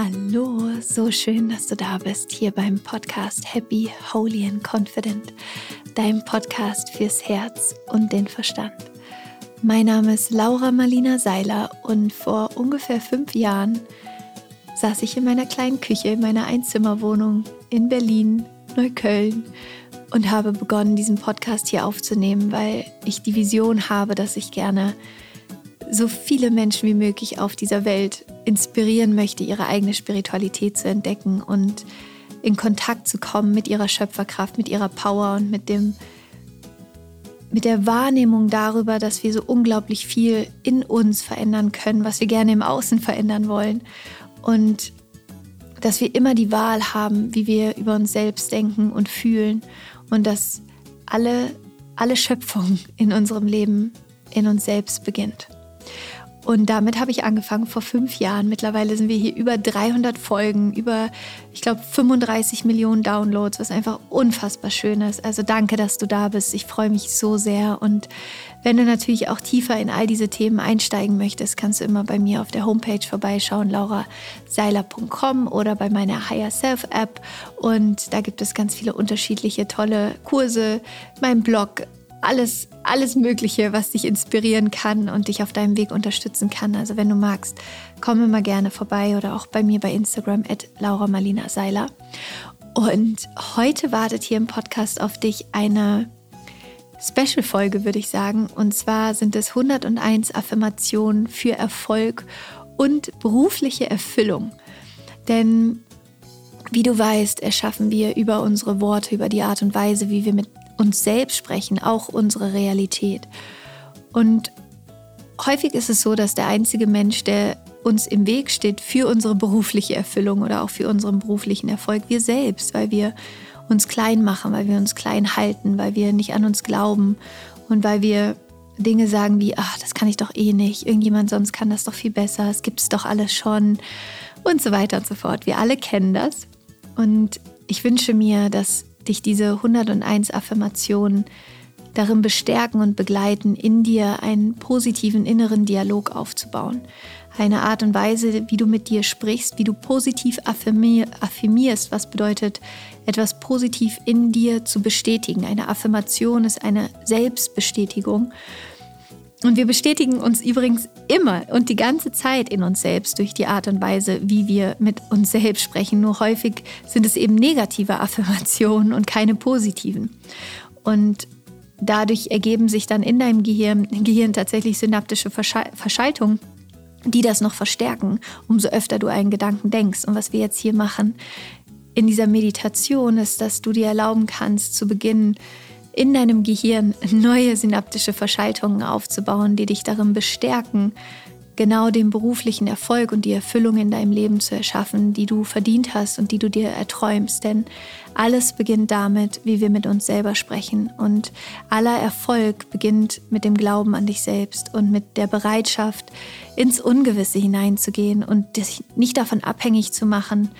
Hallo, so schön, dass du da bist hier beim Podcast Happy, Holy and Confident, deinem Podcast fürs Herz und den Verstand. Mein Name ist Laura Marlina Seiler und vor ungefähr fünf Jahren saß ich in meiner kleinen Küche in meiner Einzimmerwohnung in Berlin, Neukölln und habe begonnen, diesen Podcast hier aufzunehmen, weil ich die Vision habe, dass ich gerne so viele Menschen wie möglich auf dieser Welt inspirieren möchte, ihre eigene Spiritualität zu entdecken und in Kontakt zu kommen mit ihrer Schöpferkraft, mit ihrer Power und mit dem mit der Wahrnehmung darüber, dass wir so unglaublich viel in uns verändern können, was wir gerne im Außen verändern wollen und dass wir immer die Wahl haben, wie wir über uns selbst denken und fühlen und dass alle alle Schöpfung in unserem Leben in uns selbst beginnt. Und damit habe ich angefangen vor fünf Jahren. Mittlerweile sind wir hier über 300 Folgen, über, ich glaube, 35 Millionen Downloads, was einfach unfassbar schön ist. Also danke, dass du da bist. Ich freue mich so sehr. Und wenn du natürlich auch tiefer in all diese Themen einsteigen möchtest, kannst du immer bei mir auf der Homepage vorbeischauen, lauraseiler.com oder bei meiner Higher Self App. Und da gibt es ganz viele unterschiedliche tolle Kurse, mein Blog, alles, alles Mögliche, was dich inspirieren kann und dich auf deinem Weg unterstützen kann. Also wenn du magst, komm immer gerne vorbei oder auch bei mir bei Instagram at Laura Marlina Seiler. Und heute wartet hier im Podcast auf dich eine Special-Folge, würde ich sagen. Und zwar sind es 101 Affirmationen für Erfolg und berufliche Erfüllung. Denn wie du weißt, erschaffen wir über unsere Worte, über die Art und Weise, wie wir mit uns selbst sprechen, auch unsere Realität. Und häufig ist es so, dass der einzige Mensch, der uns im Weg steht für unsere berufliche Erfüllung oder auch für unseren beruflichen Erfolg, wir selbst, weil wir uns klein machen, weil wir uns klein halten, weil wir nicht an uns glauben und weil wir Dinge sagen wie, ach, das kann ich doch eh nicht, irgendjemand sonst kann das doch viel besser, es gibt es doch alles schon und so weiter und so fort. Wir alle kennen das. Und ich wünsche mir, dass dich diese 101 Affirmationen darin bestärken und begleiten, in dir einen positiven inneren Dialog aufzubauen. Eine Art und Weise, wie du mit dir sprichst, wie du positiv affirmierst, was bedeutet, etwas positiv in dir zu bestätigen. Eine Affirmation ist eine Selbstbestätigung. Und wir bestätigen uns übrigens immer und die ganze Zeit in uns selbst durch die Art und Weise, wie wir mit uns selbst sprechen. Nur häufig sind es eben negative Affirmationen und keine positiven. Und dadurch ergeben sich dann in deinem Gehirn, Gehirn tatsächlich synaptische Verschaltungen, die das noch verstärken, umso öfter du einen Gedanken denkst. Und was wir jetzt hier machen in dieser Meditation ist, dass du dir erlauben kannst, zu beginnen, in deinem Gehirn neue synaptische Verschaltungen aufzubauen, die dich darin bestärken, genau den beruflichen Erfolg und die Erfüllung in deinem Leben zu erschaffen, die du verdient hast und die du dir erträumst. Denn alles beginnt damit, wie wir mit uns selber sprechen. Und aller Erfolg beginnt mit dem Glauben an dich selbst und mit der Bereitschaft, ins Ungewisse hineinzugehen und dich nicht davon abhängig zu machen,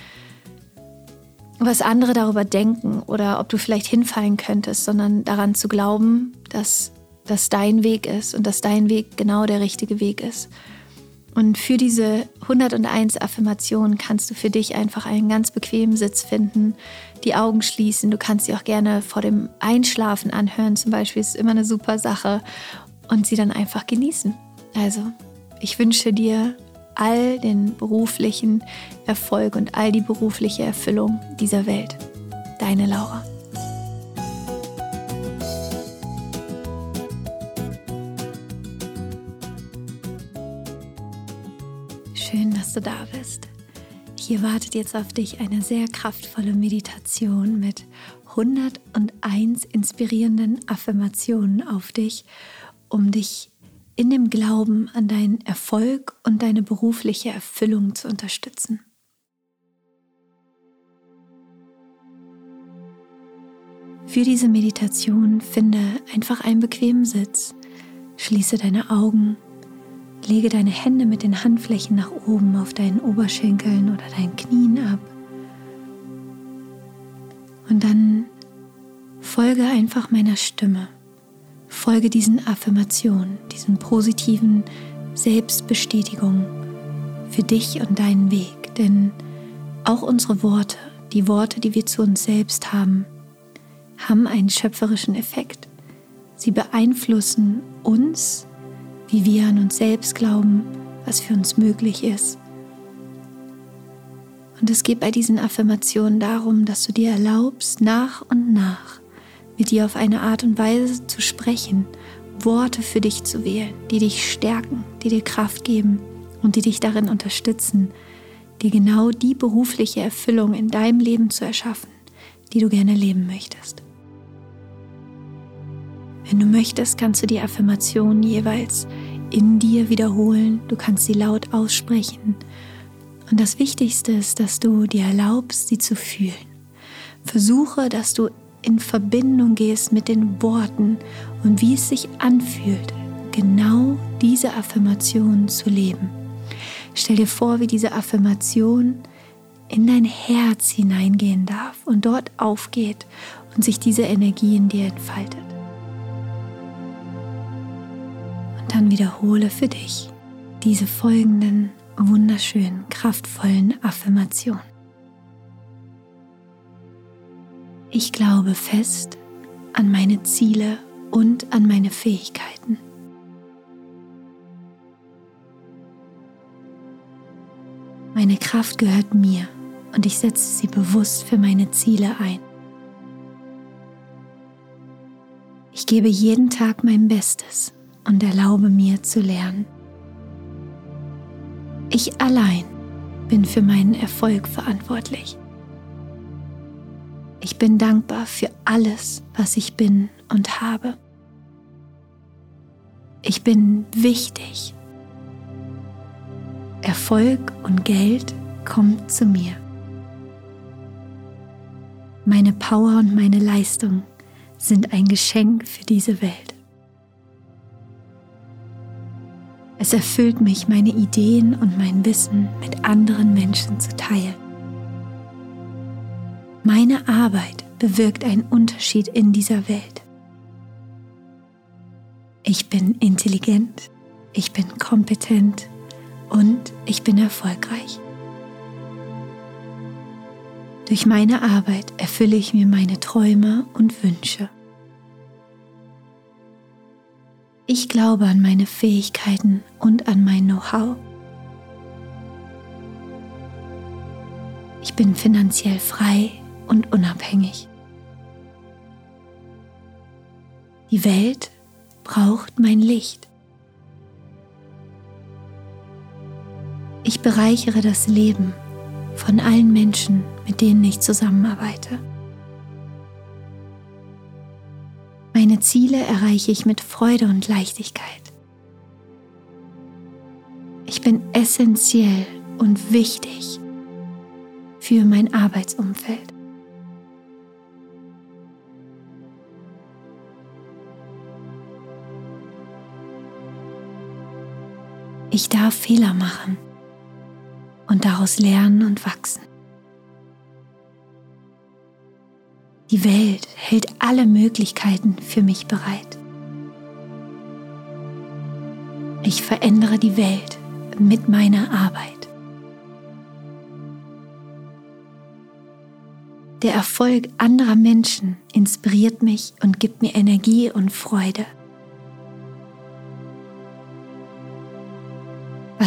was andere darüber denken oder ob du vielleicht hinfallen könntest, sondern daran zu glauben, dass das dein Weg ist und dass dein Weg genau der richtige Weg ist. Und für diese 101 Affirmationen kannst du für dich einfach einen ganz bequemen Sitz finden, die Augen schließen. Du kannst sie auch gerne vor dem Einschlafen anhören, zum Beispiel, ist immer eine super Sache und sie dann einfach genießen. Also, ich wünsche dir all den beruflichen Erfolg und all die berufliche Erfüllung dieser Welt. Deine Laura. Schön, dass du da bist. Hier wartet jetzt auf dich eine sehr kraftvolle Meditation mit 101 inspirierenden Affirmationen auf dich, um dich in dem Glauben an deinen Erfolg und deine berufliche Erfüllung zu unterstützen. Für diese Meditation finde einfach einen bequemen Sitz, schließe deine Augen, lege deine Hände mit den Handflächen nach oben auf deinen Oberschenkeln oder deinen Knien ab und dann folge einfach meiner Stimme. Folge diesen Affirmationen, diesen positiven Selbstbestätigungen für dich und deinen Weg. Denn Auch unsere Worte, die Worte, die wir zu uns selbst haben, haben einen schöpferischen Effekt. Sie beeinflussen uns, wie wir an uns selbst glauben, was für uns möglich ist. Und es geht bei diesen Affirmationen darum, dass du dir erlaubst, nach und nach mit dir auf eine Art und Weise zu sprechen, Worte für dich zu wählen, die dich stärken, die dir Kraft geben und die dich darin unterstützen, dir genau die berufliche Erfüllung in deinem Leben zu erschaffen, die du gerne leben möchtest. Wenn du möchtest, kannst du die Affirmation jeweils in dir wiederholen, du kannst sie laut aussprechen. Und das Wichtigste ist, dass du dir erlaubst, sie zu fühlen. Versuche, dass du in Verbindung gehst mit den Worten und wie es sich anfühlt, genau diese Affirmation zu leben. Stell dir vor, wie diese Affirmation in dein Herz hineingehen darf und dort aufgeht und sich diese Energie in dir entfaltet. Und dann wiederhole für dich diese folgenden wunderschönen, kraftvollen Affirmationen. Ich glaube fest an meine Ziele und an meine Fähigkeiten. Meine Kraft gehört mir und ich setze sie bewusst für meine Ziele ein. Ich gebe jeden Tag mein Bestes und erlaube mir zu lernen. Ich allein bin für meinen Erfolg verantwortlich. Ich bin dankbar für alles, was ich bin und habe. Ich bin wichtig. Erfolg und Geld kommt zu mir. Meine Power und meine Leistung sind ein Geschenk für diese Welt. Es erfüllt mich, meine Ideen und mein Wissen mit anderen Menschen zu teilen. Meine Arbeit bewirkt einen Unterschied in dieser Welt. Ich bin intelligent, ich bin kompetent und ich bin erfolgreich. Durch meine Arbeit erfülle ich mir meine Träume und Wünsche. Ich glaube an meine Fähigkeiten und an mein Know-how. Ich bin finanziell frei und unabhängig. Die Welt braucht mein Licht. Ich bereichere das Leben von allen Menschen, mit denen ich zusammenarbeite. Meine Ziele erreiche ich mit Freude und Leichtigkeit. Ich bin essentiell und wichtig für mein Arbeitsumfeld. Ich darf Fehler machen und daraus lernen und wachsen. Die Welt hält alle Möglichkeiten für mich bereit. Ich verändere die Welt mit meiner Arbeit. Der Erfolg anderer Menschen inspiriert mich und gibt mir Energie und Freude.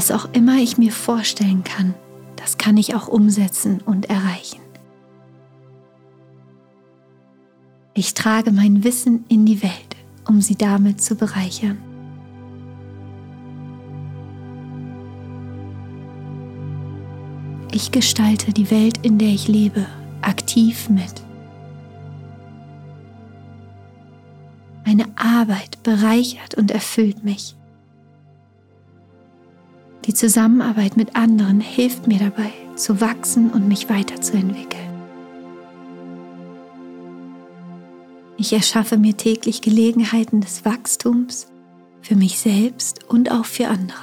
Was auch immer ich mir vorstellen kann, das kann ich auch umsetzen und erreichen. Ich trage mein Wissen in die Welt, um sie damit zu bereichern. Ich gestalte die Welt, in der ich lebe, aktiv mit. Meine Arbeit bereichert und erfüllt mich. Die Zusammenarbeit mit anderen hilft mir dabei, zu wachsen und mich weiterzuentwickeln. Ich erschaffe mir täglich Gelegenheiten des Wachstums für mich selbst und auch für andere.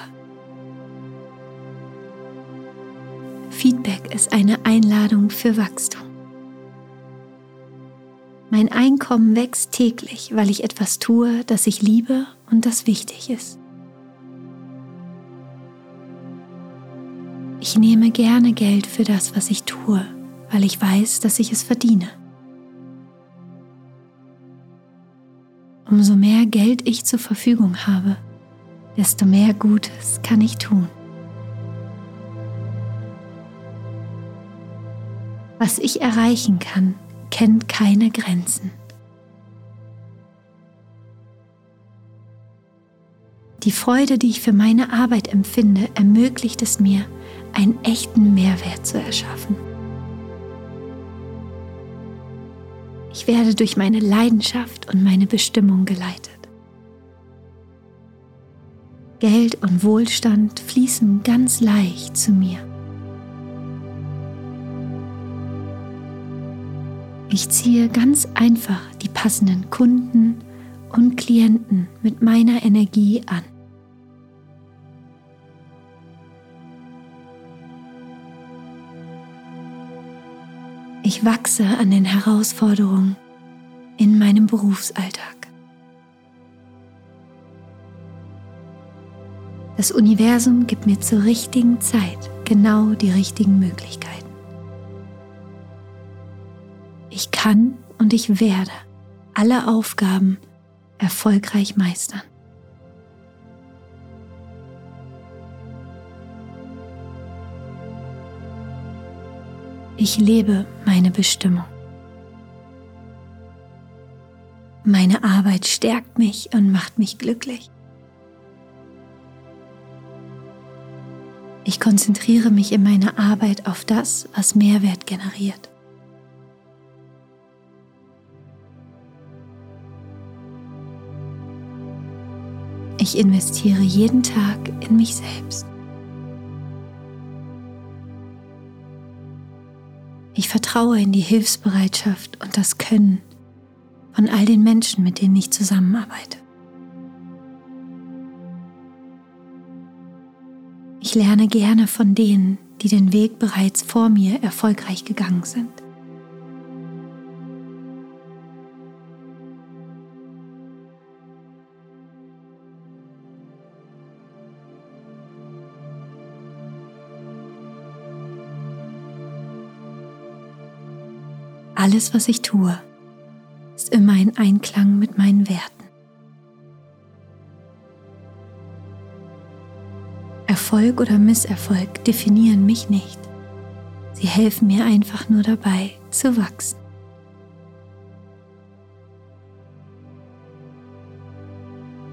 Feedback ist eine Einladung für Wachstum. Mein Einkommen wächst täglich, weil ich etwas tue, das ich liebe und das wichtig ist. Ich nehme gerne Geld für das, was ich tue, weil ich weiß, dass ich es verdiene. Umso mehr Geld ich zur Verfügung habe, desto mehr Gutes kann ich tun. Was ich erreichen kann, kennt keine Grenzen. Die Freude, die ich für meine Arbeit empfinde, ermöglicht es mir, einen echten Mehrwert zu erschaffen. Ich werde durch meine Leidenschaft und meine Bestimmung geleitet. Geld und Wohlstand fließen ganz leicht zu mir. Ich ziehe ganz einfach die passenden Kunden und Klienten mit meiner Energie an. Ich wachse an den Herausforderungen in meinem Berufsalltag. Das Universum gibt mir zur richtigen Zeit genau die richtigen Möglichkeiten. Ich kann und ich werde alle Aufgaben erfolgreich meistern. Ich lebe meine Bestimmung. Meine Arbeit stärkt mich und macht mich glücklich. Ich konzentriere mich in meiner Arbeit auf das, was Mehrwert generiert. Ich investiere jeden Tag in mich selbst. Ich vertraue in die Hilfsbereitschaft und das Können von all den Menschen, mit denen ich zusammenarbeite. Ich lerne gerne von denen, die den Weg bereits vor mir erfolgreich gegangen sind. Alles, was ich tue, ist immer in Einklang mit meinen Werten. Erfolg oder Misserfolg definieren mich nicht. Sie helfen mir einfach nur dabei zu wachsen.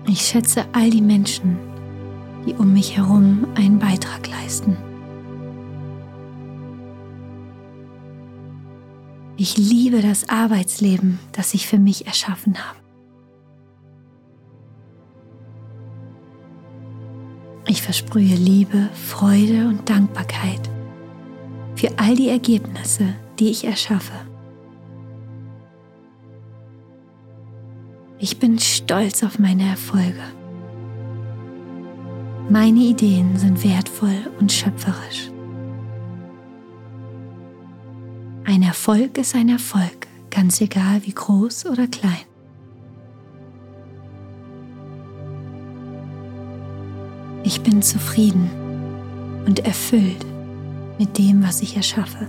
Ich schätze all die Menschen, die um mich herum einen Beitrag leisten. Ich liebe das Arbeitsleben, das ich für mich erschaffen habe. Ich versprühe Liebe, Freude und Dankbarkeit für all die Ergebnisse, die ich erschaffe. Ich bin stolz auf meine Erfolge. Meine Ideen sind wertvoll und schöpferisch. Erfolg ist ein Erfolg, ganz egal wie groß oder klein. Ich bin zufrieden und erfüllt mit dem, was ich erschaffe.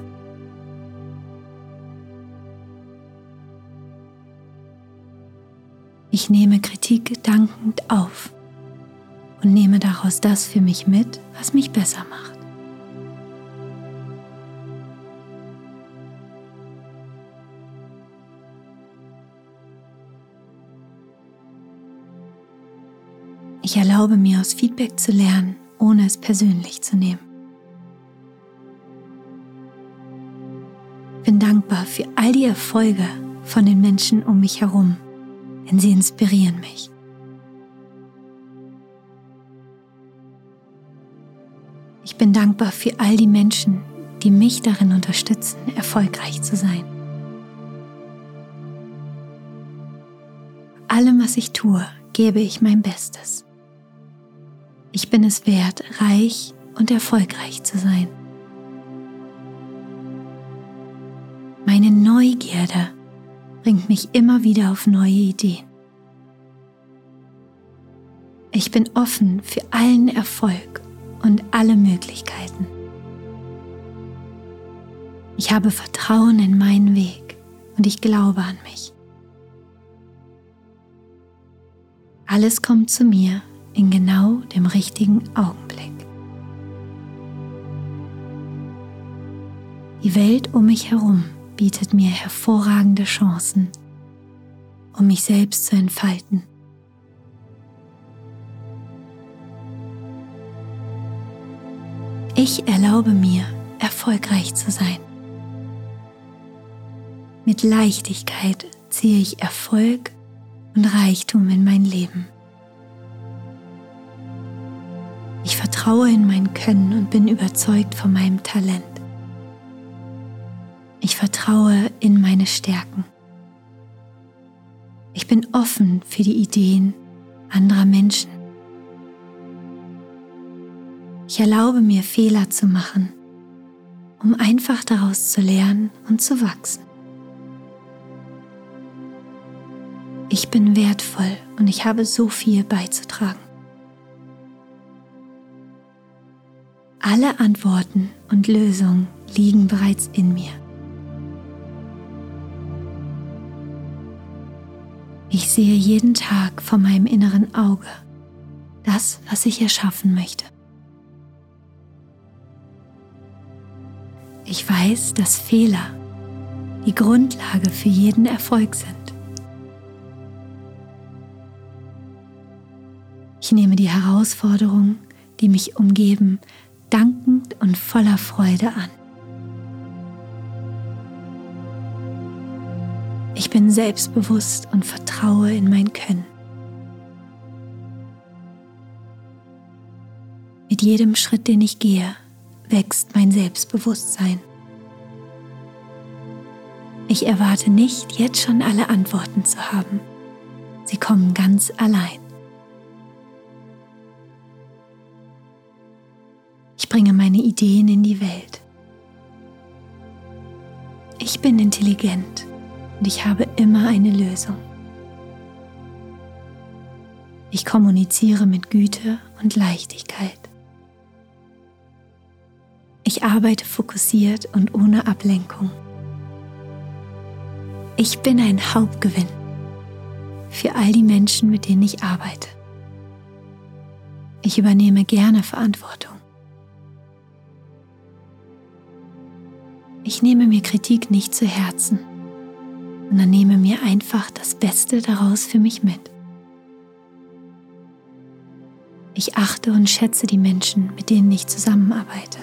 Ich nehme Kritik dankend auf und nehme daraus das für mich mit, was mich besser macht. Erlaube mir aus Feedback zu lernen, ohne es persönlich zu nehmen. Bin dankbar für all die Erfolge von den Menschen um mich herum, denn sie inspirieren mich. Ich bin dankbar für all die Menschen, die mich darin unterstützen, erfolgreich zu sein. Allem, was ich tue, gebe ich mein Bestes. Ich bin es wert, reich und erfolgreich zu sein. Meine Neugierde bringt mich immer wieder auf neue Ideen. Ich bin offen für allen Erfolg und alle Möglichkeiten. Ich habe Vertrauen in meinen Weg und ich glaube an mich. Alles kommt zu mir in genau dem richtigen Augenblick. Die Welt um mich herum bietet mir hervorragende Chancen, um mich selbst zu entfalten. Ich erlaube mir, erfolgreich zu sein. Mit Leichtigkeit ziehe ich Erfolg und Reichtum in mein Leben. Vertraue in mein Können und bin überzeugt von meinem Talent. Ich vertraue in meine Stärken. Ich bin offen für die Ideen anderer Menschen. Ich erlaube mir Fehler zu machen, um einfach daraus zu lernen und zu wachsen. Ich bin wertvoll und ich habe so viel beizutragen. Alle Antworten und Lösungen liegen bereits in mir. Ich sehe jeden Tag vor meinem inneren Auge das, was ich erschaffen möchte. Ich weiß, dass Fehler die Grundlage für jeden Erfolg sind. Ich nehme die Herausforderungen, die mich umgeben, dankend und voller Freude an. Ich bin selbstbewusst und vertraue in mein Können. Mit jedem Schritt, den ich gehe, wächst mein Selbstbewusstsein. Ich erwarte nicht, jetzt schon alle Antworten zu haben. Sie kommen ganz allein. Bringe meine Ideen in die Welt. Ich bin intelligent und ich habe immer eine Lösung. Ich kommuniziere mit Güte und Leichtigkeit. Ich arbeite fokussiert und ohne Ablenkung. Ich bin ein Hauptgewinn für all die Menschen, mit denen ich arbeite. Ich übernehme gerne Verantwortung. Ich nehme mir Kritik nicht zu Herzen, sondern nehme mir einfach das Beste daraus für mich mit. Ich achte und schätze die Menschen, mit denen ich zusammenarbeite.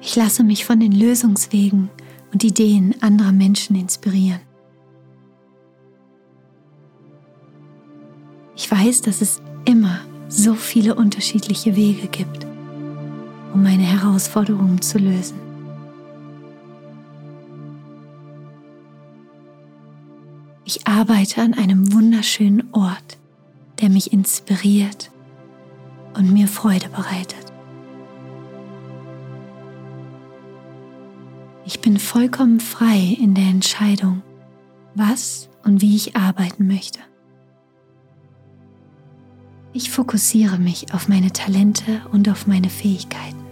Ich lasse mich von den Lösungswegen und Ideen anderer Menschen inspirieren. Ich weiß, dass es immer so viele unterschiedliche Wege gibt, um meine Herausforderungen zu lösen. Ich arbeite an einem wunderschönen Ort, der mich inspiriert und mir Freude bereitet. Ich bin vollkommen frei in der Entscheidung, was und wie ich arbeiten möchte. Ich fokussiere mich auf meine Talente und auf meine Fähigkeiten.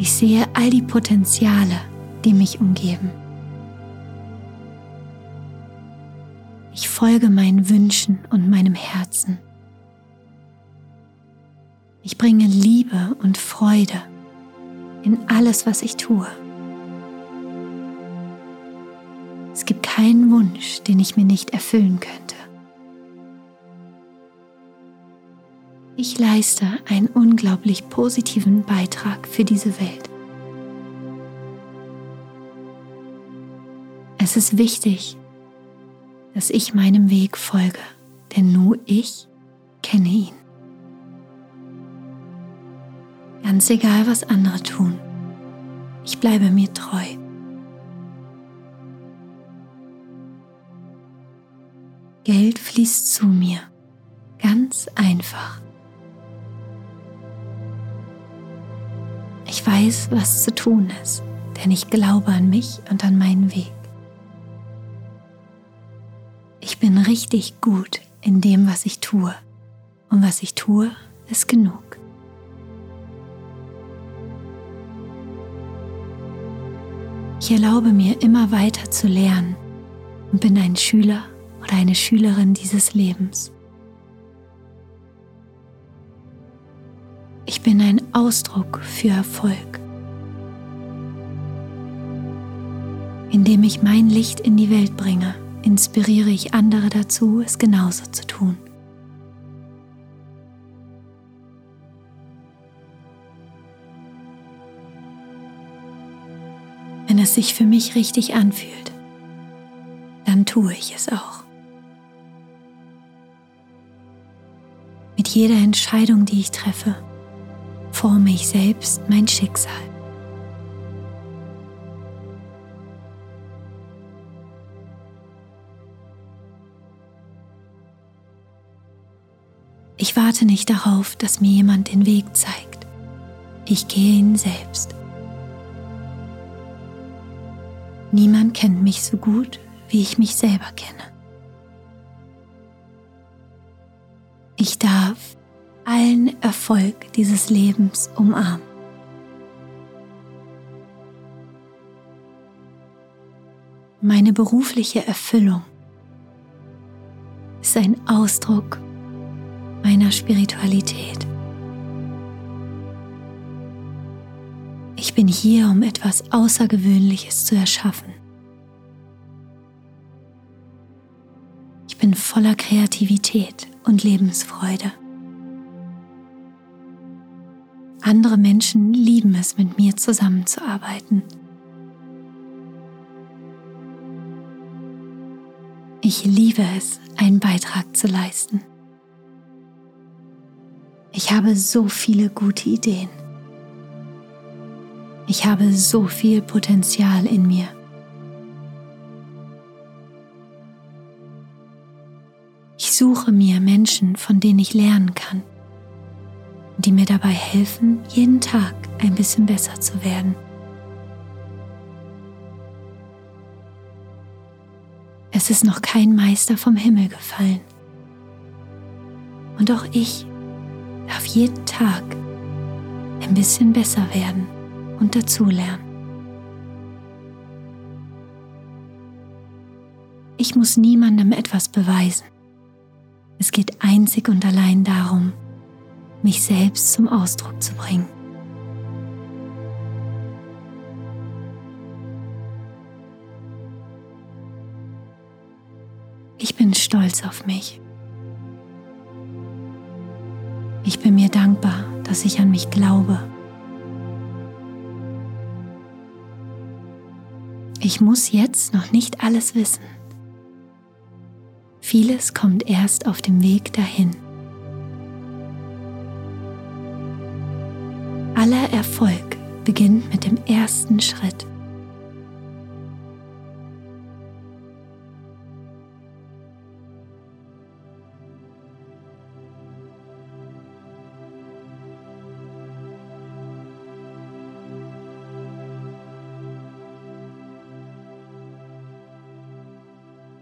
Ich sehe all die Potenziale, die mich umgeben. Ich folge meinen Wünschen und meinem Herzen. Ich bringe Liebe und Freude in alles, was ich tue. Es gibt keinen Wunsch, den ich mir nicht erfüllen könnte. Ich leiste einen unglaublich positiven Beitrag für diese Welt. Es ist wichtig, dass ich meinem Weg folge, denn nur ich kenne ihn. Ganz egal, was andere tun. Ich bleibe mir treu. Geld fließt zu mir. Ganz einfach. Ich weiß, was zu tun ist, denn ich glaube an mich und an meinen Weg. Ich bin richtig gut in dem, was ich tue. Und was ich tue, ist genug. Ich erlaube mir immer weiter zu lernen und bin ein Schüler oder eine Schülerin dieses Lebens. Ich bin ein Ausdruck für Erfolg. Indem ich mein Licht in die Welt bringe, inspiriere ich andere dazu, es genauso zu tun. Wenn es sich für mich richtig anfühlt, dann tue ich es auch. Mit jeder Entscheidung, die ich treffe, forme ich selbst mein Schicksal. Ich warte nicht darauf, dass mir jemand den Weg zeigt. Ich gehe ihn selbst. Niemand kennt mich so gut, wie ich mich selber kenne. Ich darf allen Erfolg dieses Lebens umarmen. Meine berufliche Erfüllung ist ein Ausdruck meiner Spiritualität. Ich bin hier, um etwas Außergewöhnliches zu erschaffen. Ich bin voller Kreativität und Lebensfreude. Andere Menschen lieben es, mit mir zusammenzuarbeiten. Ich liebe es, einen Beitrag zu leisten. Ich habe so viele gute Ideen. Ich habe so viel Potenzial in mir. Ich suche mir Menschen, von denen ich lernen kann die mir dabei helfen, jeden Tag ein bisschen besser zu werden. Es ist noch kein Meister vom Himmel gefallen. Und auch ich darf jeden Tag ein bisschen besser werden und dazulernen. Ich muss niemandem etwas beweisen. Es geht einzig und allein darum, mich selbst zum Ausdruck zu bringen. Ich bin stolz auf mich. Ich bin mir dankbar, dass ich an mich glaube. Ich muss jetzt noch nicht alles wissen. Vieles kommt erst auf dem Weg dahin. Aller Erfolg beginnt mit dem ersten Schritt.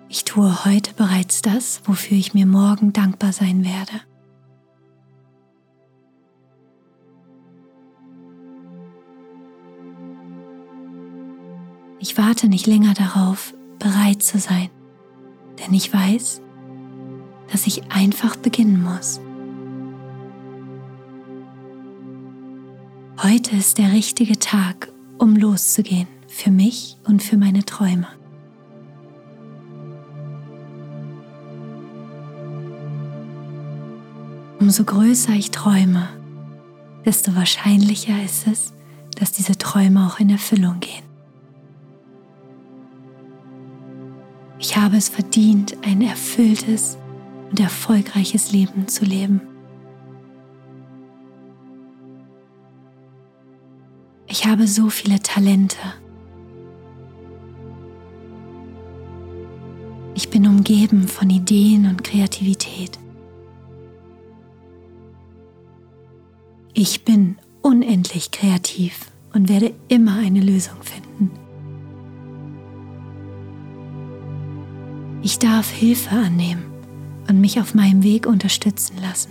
Ich tue heute bereits das, wofür ich mir morgen dankbar sein werde. Ich warte nicht länger darauf, bereit zu sein, denn ich weiß, dass ich einfach beginnen muss. Heute ist der richtige Tag, um loszugehen, für mich und für meine Träume. Umso größer ich träume, desto wahrscheinlicher ist es, dass diese Träume auch in Erfüllung gehen. Ich habe es verdient, ein erfülltes und erfolgreiches Leben zu leben. Ich habe so viele Talente. Ich bin umgeben von Ideen und Kreativität. Ich bin unendlich kreativ und werde immer eine Lösung finden. Ich darf Hilfe annehmen und mich auf meinem Weg unterstützen lassen.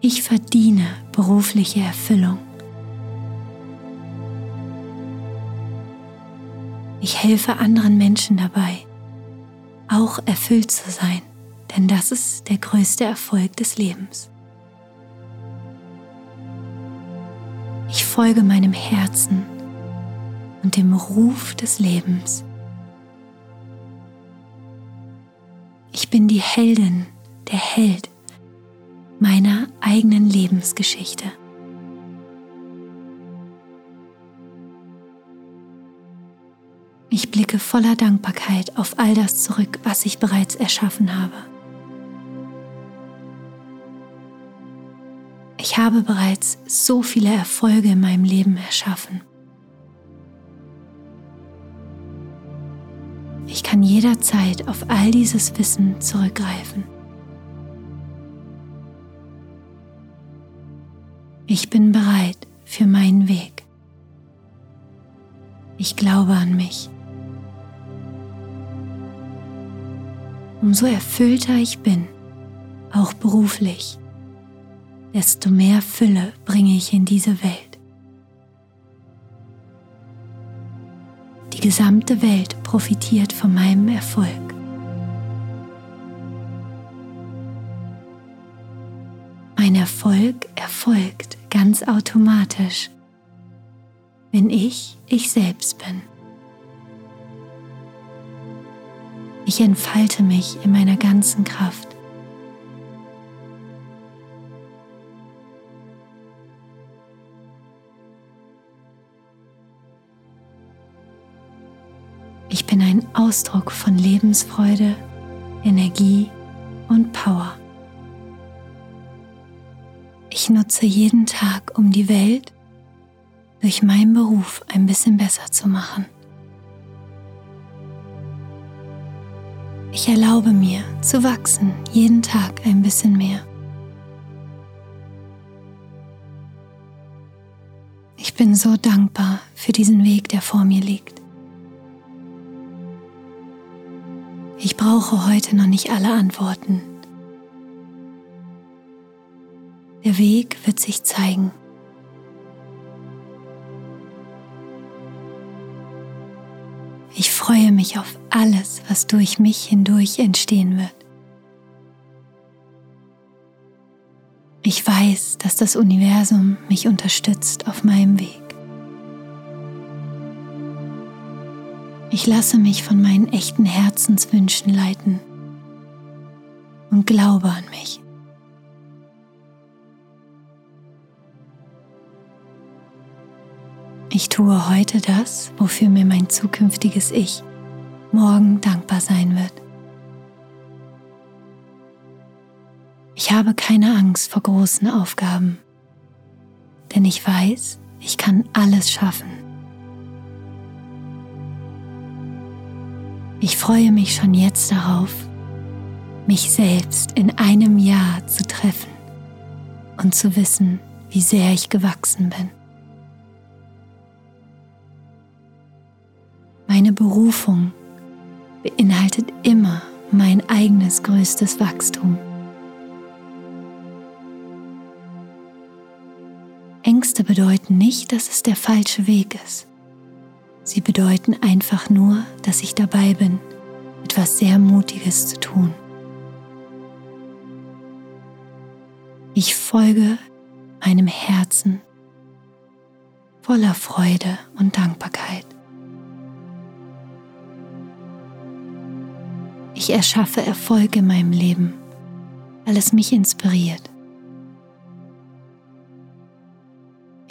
Ich verdiene berufliche Erfüllung. Ich helfe anderen Menschen dabei, auch erfüllt zu sein, denn das ist der größte Erfolg des Lebens. Ich folge meinem Herzen und dem Ruf des Lebens. Ich bin die Heldin, der Held meiner eigenen Lebensgeschichte. Ich blicke voller Dankbarkeit auf all das zurück, was ich bereits erschaffen habe. Ich habe bereits so viele Erfolge in meinem Leben erschaffen. Ich kann jederzeit auf all dieses Wissen zurückgreifen. Ich bin bereit für meinen Weg. Ich glaube an mich. Umso erfüllter ich bin, auch beruflich, desto mehr Fülle bringe ich in diese Welt. Die gesamte Welt profitiert von meinem Erfolg. Mein Erfolg erfolgt ganz automatisch, wenn ich ich selbst bin. Ich entfalte mich in meiner ganzen Kraft. Ausdruck von Lebensfreude, Energie und Power. Ich nutze jeden Tag, um die Welt durch meinen Beruf ein bisschen besser zu machen. Ich erlaube mir zu wachsen jeden Tag ein bisschen mehr. Ich bin so dankbar für diesen Weg, der vor mir liegt. Ich brauche heute noch nicht alle Antworten. Der Weg wird sich zeigen. Ich freue mich auf alles, was durch mich hindurch entstehen wird. Ich weiß, dass das Universum mich unterstützt auf meinem Weg. Ich lasse mich von meinen echten Herzenswünschen leiten und glaube an mich. Ich tue heute das, wofür mir mein zukünftiges Ich morgen dankbar sein wird. Ich habe keine Angst vor großen Aufgaben, denn ich weiß, ich kann alles schaffen. Ich freue mich schon jetzt darauf, mich selbst in einem Jahr zu treffen und zu wissen, wie sehr ich gewachsen bin. Meine Berufung beinhaltet immer mein eigenes größtes Wachstum. Ängste bedeuten nicht, dass es der falsche Weg ist. Sie bedeuten einfach nur, dass ich dabei bin, etwas sehr Mutiges zu tun. Ich folge meinem Herzen voller Freude und Dankbarkeit. Ich erschaffe Erfolg in meinem Leben, weil es mich inspiriert.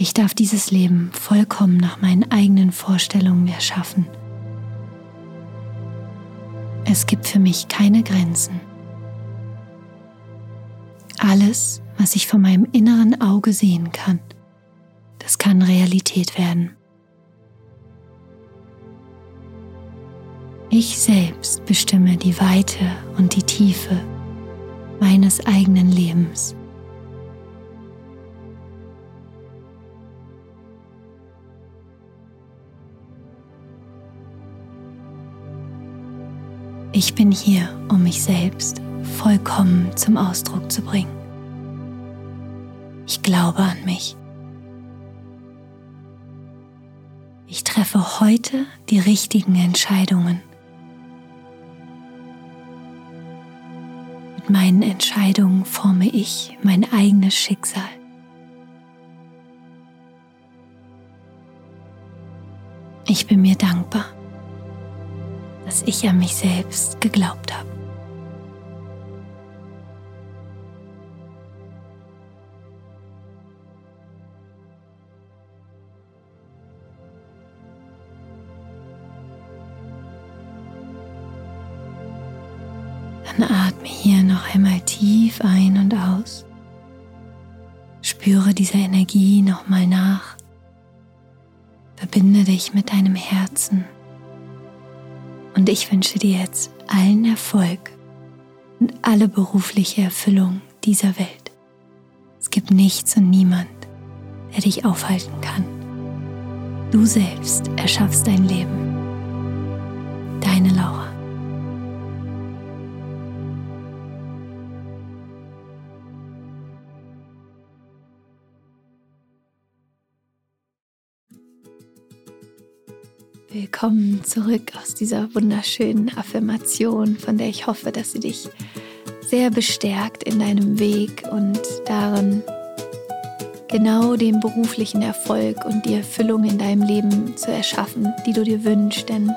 Ich darf dieses Leben vollkommen nach meinen eigenen Vorstellungen erschaffen. Es gibt für mich keine Grenzen. Alles, was ich von meinem inneren Auge sehen kann, das kann Realität werden. Ich selbst bestimme die Weite und die Tiefe meines eigenen Lebens. Ich bin hier, um mich selbst vollkommen zum Ausdruck zu bringen. Ich glaube an mich. Ich treffe heute die richtigen Entscheidungen. Mit meinen Entscheidungen forme ich mein eigenes Schicksal. Ich bin mir dankbar, dass ich an mich selbst geglaubt habe. Dann atme hier noch einmal tief ein und aus. Spüre dieser Energie nochmal nach. Verbinde dich mit deinem Herzen. Und ich wünsche dir jetzt allen Erfolg und alle berufliche Erfüllung dieser Welt. Es gibt nichts und niemand, der dich aufhalten kann. Du selbst erschaffst dein Leben. Deine Laura. Willkommen zurück aus dieser wunderschönen Affirmation, von der ich hoffe, dass sie dich sehr bestärkt in deinem Weg und darin, genau den beruflichen Erfolg und die Erfüllung in deinem Leben zu erschaffen, die du dir wünschst. Denn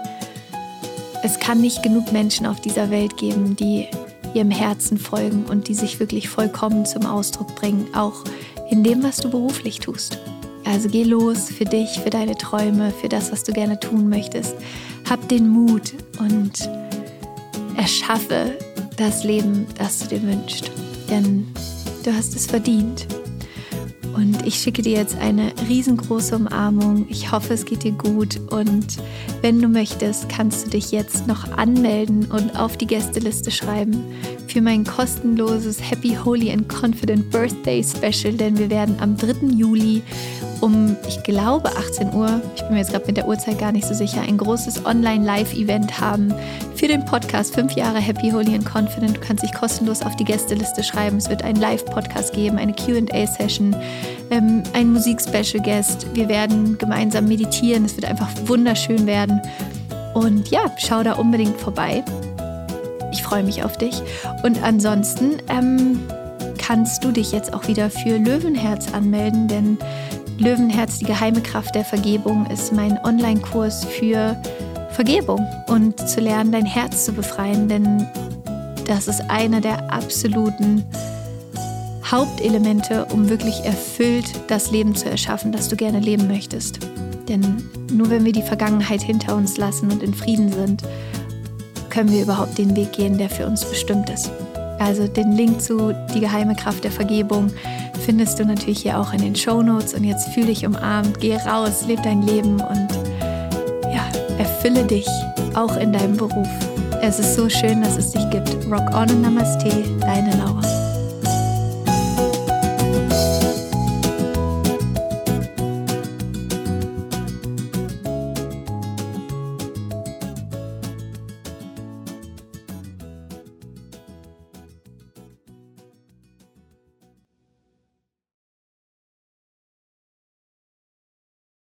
es kann nicht genug Menschen auf dieser Welt geben, die ihrem Herzen folgen und die sich wirklich vollkommen zum Ausdruck bringen, auch in dem, was du beruflich tust. Also geh los für dich, für deine Träume, für das, was du gerne tun möchtest. Hab den Mut und erschaffe das Leben, das du dir wünschst. Denn du hast es verdient. Und ich schicke dir jetzt eine riesengroße Umarmung. Ich hoffe, es geht dir gut. Und wenn du möchtest, kannst du dich jetzt noch anmelden und auf die Gästeliste schreiben für mein kostenloses Happy, Holy and Confident Birthday Special. Denn wir werden am 3. Juli um, ich glaube, 18 Uhr, ich bin mir jetzt gerade mit der Uhrzeit gar nicht so sicher, ein großes Online-Live-Event haben für den Podcast 5 Jahre Happy, Holy and Confident. Du kannst dich kostenlos auf die Gästeliste schreiben. Es wird einen Live-Podcast geben, eine QA-Session, ähm, ein Musik-Special-Guest. Wir werden gemeinsam meditieren. Es wird einfach wunderschön werden. Und ja, schau da unbedingt vorbei. Ich freue mich auf dich. Und ansonsten ähm, kannst du dich jetzt auch wieder für Löwenherz anmelden, denn Löwenherz, die geheime Kraft der Vergebung, ist mein Online-Kurs für Vergebung und zu lernen, dein Herz zu befreien, denn das ist einer der absoluten Hauptelemente, um wirklich erfüllt das Leben zu erschaffen, das du gerne leben möchtest. Denn nur wenn wir die Vergangenheit hinter uns lassen und in Frieden sind, können wir überhaupt den Weg gehen, der für uns bestimmt ist. Also den Link zu Die geheime Kraft der Vergebung findest du natürlich hier auch in den Show Notes. Und jetzt fühle dich umarmt, geh raus, lebe dein Leben und ja, erfülle dich auch in deinem Beruf. Es ist so schön, dass es dich gibt. Rock on und Namaste, deine Laura.